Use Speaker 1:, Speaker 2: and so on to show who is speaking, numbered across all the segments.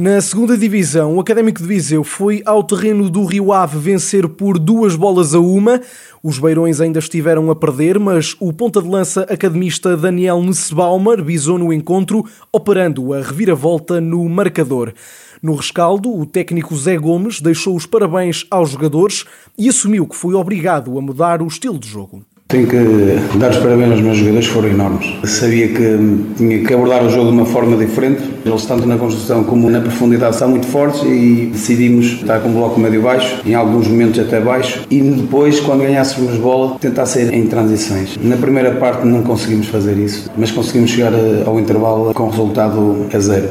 Speaker 1: Na segunda divisão, o Académico de Viseu foi ao terreno do Rio Ave vencer por duas bolas a uma. Os Beirões ainda estiveram a perder, mas o ponta de lança academista Daniel Nussbaumer visou no encontro, operando a reviravolta no marcador. No rescaldo, o técnico Zé Gomes deixou os parabéns aos jogadores e assumiu que foi obrigado a mudar o estilo de jogo.
Speaker 2: Tenho que dar os parabéns aos meus jogadores, foram enormes. Sabia que tinha que abordar o jogo de uma forma diferente. Eles, tanto na construção como na profundidade, são muito fortes e decidimos estar com um bloco médio-baixo, em alguns momentos até baixo, e depois, quando ganhássemos bola, tentar sair em transições. Na primeira parte não conseguimos fazer isso, mas conseguimos chegar ao intervalo com resultado a zero.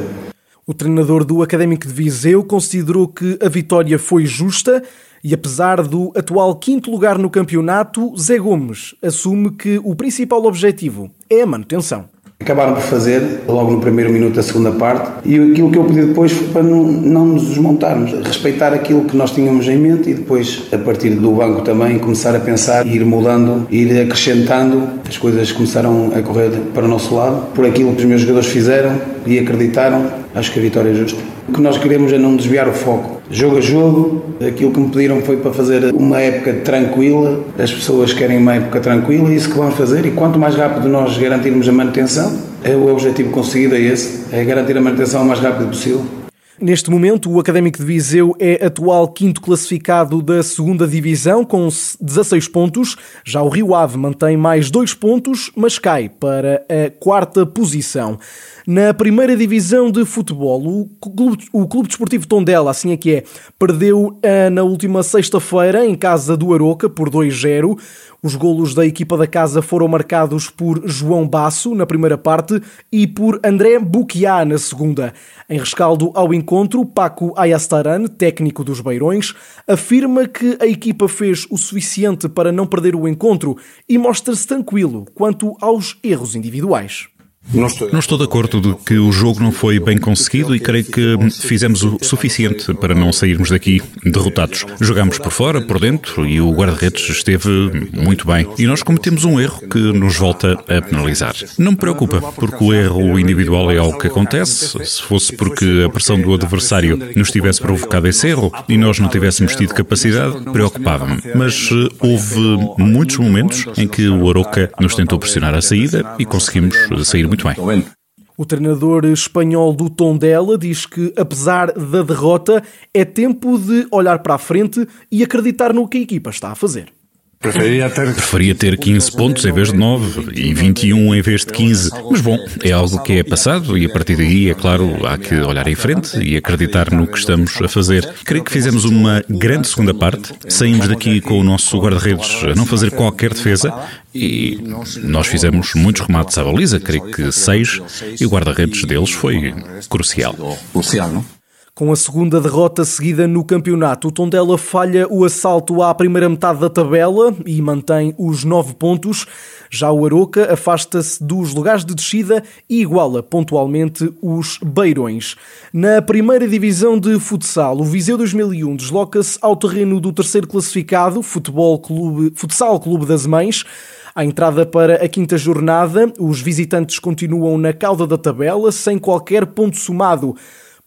Speaker 1: O treinador do Académico de Viseu considerou que a vitória foi justa e apesar do atual quinto lugar no campeonato, Zé Gomes assume que o principal objetivo é a manutenção.
Speaker 2: Acabaram por fazer, logo no primeiro minuto da segunda parte, e aquilo que eu pedi depois foi para não, não nos desmontarmos, respeitar aquilo que nós tínhamos em mente e depois, a partir do banco também, começar a pensar, ir mudando, ir acrescentando. As coisas começaram a correr para o nosso lado, por aquilo que os meus jogadores fizeram e acreditaram, acho que a vitória é justa. O que nós queremos é não desviar o foco jogo a jogo. Aquilo que me pediram foi para fazer uma época tranquila. As pessoas querem uma época tranquila e isso que vamos fazer. E quanto mais rápido nós garantirmos a manutenção, é o objetivo conseguido é esse, é garantir a manutenção o mais rápido possível.
Speaker 1: Neste momento, o Académico de Viseu é atual quinto classificado da segunda divisão com 16 pontos. Já o Rio Ave mantém mais dois pontos, mas cai para a quarta posição. Na primeira divisão de futebol, o Clube, o Clube Desportivo Tondela, assim é que é, perdeu eh, na última sexta-feira em casa do Aroca por 2-0. Os golos da equipa da casa foram marcados por João Basso na primeira parte e por André Buquiá na segunda. Em rescaldo ao encontro, Paco Ayastaran, técnico dos Beirões, afirma que a equipa fez o suficiente para não perder o encontro e mostra-se tranquilo quanto aos erros individuais.
Speaker 3: Não estou de acordo de que o jogo não foi bem conseguido e creio que fizemos o suficiente para não sairmos daqui derrotados. Jogámos por fora, por dentro e o guarda-redes esteve muito bem. E nós cometemos um erro que nos volta a penalizar. Não me preocupa, porque o erro individual é algo que acontece. Se fosse porque a pressão do adversário nos tivesse provocado esse erro e nós não tivéssemos tido capacidade, preocupava-me. Mas eh, houve muitos momentos em que o Aroca nos tentou pressionar a saída e conseguimos sair muito muito bem.
Speaker 1: O treinador espanhol do Tondela diz que, apesar da derrota, é tempo de olhar para a frente e acreditar no que a equipa está a fazer.
Speaker 3: Preferia ter... Preferia ter 15 pontos em vez de 9 e 21 em vez de 15. Mas bom, é algo que é passado e a partir daí, é claro, há que olhar em frente e acreditar no que estamos a fazer. Creio que fizemos uma grande segunda parte. Saímos daqui com o nosso guarda-redes a não fazer qualquer defesa e nós fizemos muitos remates à baliza, creio que seis, e o guarda-redes deles foi crucial. Crucial,
Speaker 1: não? Com a segunda derrota seguida no campeonato, o Tondela falha o assalto à primeira metade da tabela e mantém os nove pontos. Já o Aroca afasta-se dos lugares de descida e iguala pontualmente os Beirões. Na primeira divisão de futsal, o Viseu 2001 desloca-se ao terreno do terceiro classificado, Futebol Clube, Futsal Clube das Mães. À entrada para a quinta jornada, os visitantes continuam na cauda da tabela, sem qualquer ponto somado.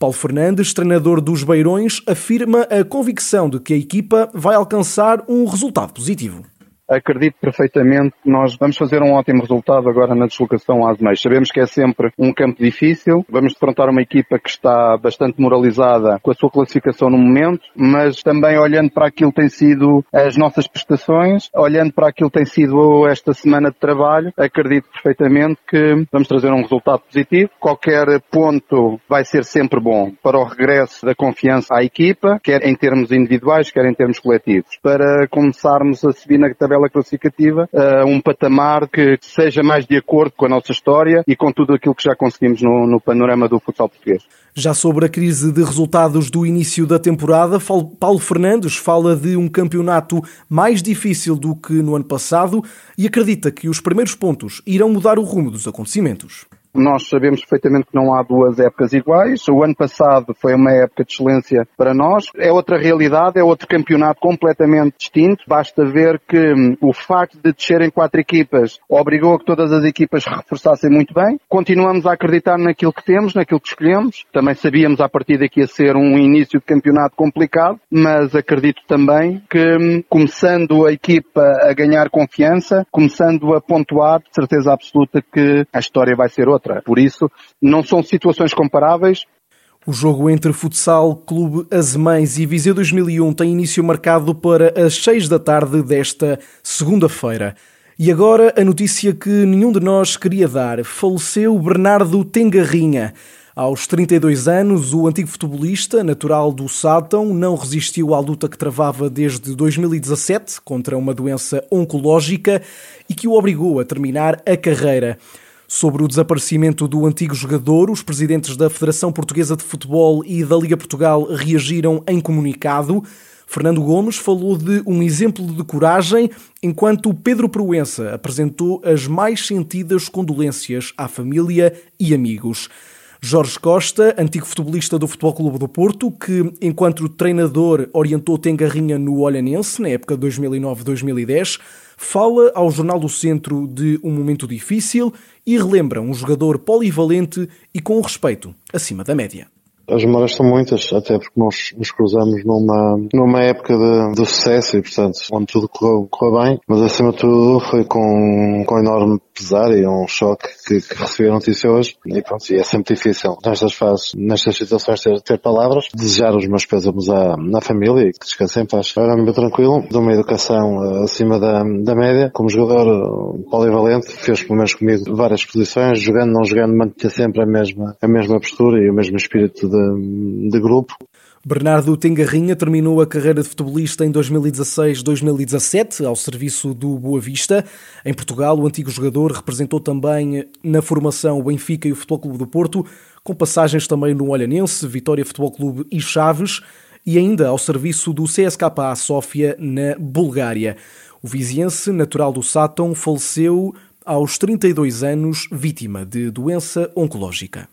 Speaker 1: Paulo Fernandes, treinador dos Beirões, afirma a convicção de que a equipa vai alcançar um resultado positivo
Speaker 4: acredito perfeitamente que nós vamos fazer um ótimo resultado agora na deslocação às meias. Sabemos que é sempre um campo difícil, vamos defrontar uma equipa que está bastante moralizada com a sua classificação no momento, mas também olhando para aquilo que tem sido as nossas prestações, olhando para aquilo que tem sido esta semana de trabalho, acredito perfeitamente que vamos trazer um resultado positivo. Qualquer ponto vai ser sempre bom para o regresso da confiança à equipa, quer em termos individuais, quer em termos coletivos, para começarmos a subir na tabela tabela classificativa a um patamar que seja mais de acordo com a nossa história e com tudo aquilo que já conseguimos no, no panorama do futsal português.
Speaker 1: Já sobre a crise de resultados do início da temporada, Paulo Fernandes fala de um campeonato mais difícil do que no ano passado e acredita que os primeiros pontos irão mudar o rumo dos acontecimentos.
Speaker 4: Nós sabemos perfeitamente que não há duas épocas iguais. O ano passado foi uma época de excelência para nós. É outra realidade, é outro campeonato completamente distinto. Basta ver que hum, o facto de descerem quatro equipas obrigou a que todas as equipas reforçassem muito bem. Continuamos a acreditar naquilo que temos, naquilo que escolhemos. Também sabíamos a partir daqui a ser um início de campeonato complicado, mas acredito também que hum, começando a equipa a ganhar confiança, começando a pontuar, de certeza absoluta que a história vai ser outra. Por isso, não são situações comparáveis,
Speaker 1: o jogo entre Futsal Clube Azemães e Viseu 2001 tem início marcado para as 6 da tarde desta segunda-feira. E agora a notícia que nenhum de nós queria dar. Faleceu Bernardo Tengarrinha. Aos 32 anos, o antigo futebolista, natural do Sátão, não resistiu à luta que travava desde 2017 contra uma doença oncológica e que o obrigou a terminar a carreira. Sobre o desaparecimento do antigo jogador, os presidentes da Federação Portuguesa de Futebol e da Liga Portugal reagiram em comunicado. Fernando Gomes falou de um exemplo de coragem, enquanto Pedro Proença apresentou as mais sentidas condolências à família e amigos. Jorge Costa, antigo futebolista do Futebol Clube do Porto, que, enquanto treinador, orientou Tengarrinha no Olhanense na época 2009-2010, fala ao Jornal do Centro de um momento difícil e relembra um jogador polivalente e com respeito acima da média.
Speaker 5: As memórias são muitas, até porque nós nos cruzamos numa, numa época de, de sucesso e, portanto, onde tudo correu, correu bem, mas acima de tudo foi com, com enorme pesar e um choque que, que a notícia hoje. E pronto, e é sempre difícil nestas fases, nestas situações ter, ter palavras, desejar os meus pésamos à, família e que descansem em paz. Era bem tranquilo, de uma educação uh, acima da, da média, como jogador uh, polivalente, fez pelo menos comigo várias posições, jogando, não jogando, mantinha sempre a mesma, a mesma postura e o mesmo espírito de, de grupo.
Speaker 1: Bernardo Tengarrinha terminou a carreira de futebolista em 2016-2017 ao serviço do Boa Vista. Em Portugal, o antigo jogador representou também na formação o Benfica e o Futebol Clube do Porto, com passagens também no Olhanense, Vitória Futebol Clube e Chaves, e ainda ao serviço do CSKA Sofia na Bulgária. O viziense, natural do Sátão, faleceu aos 32 anos, vítima de doença oncológica.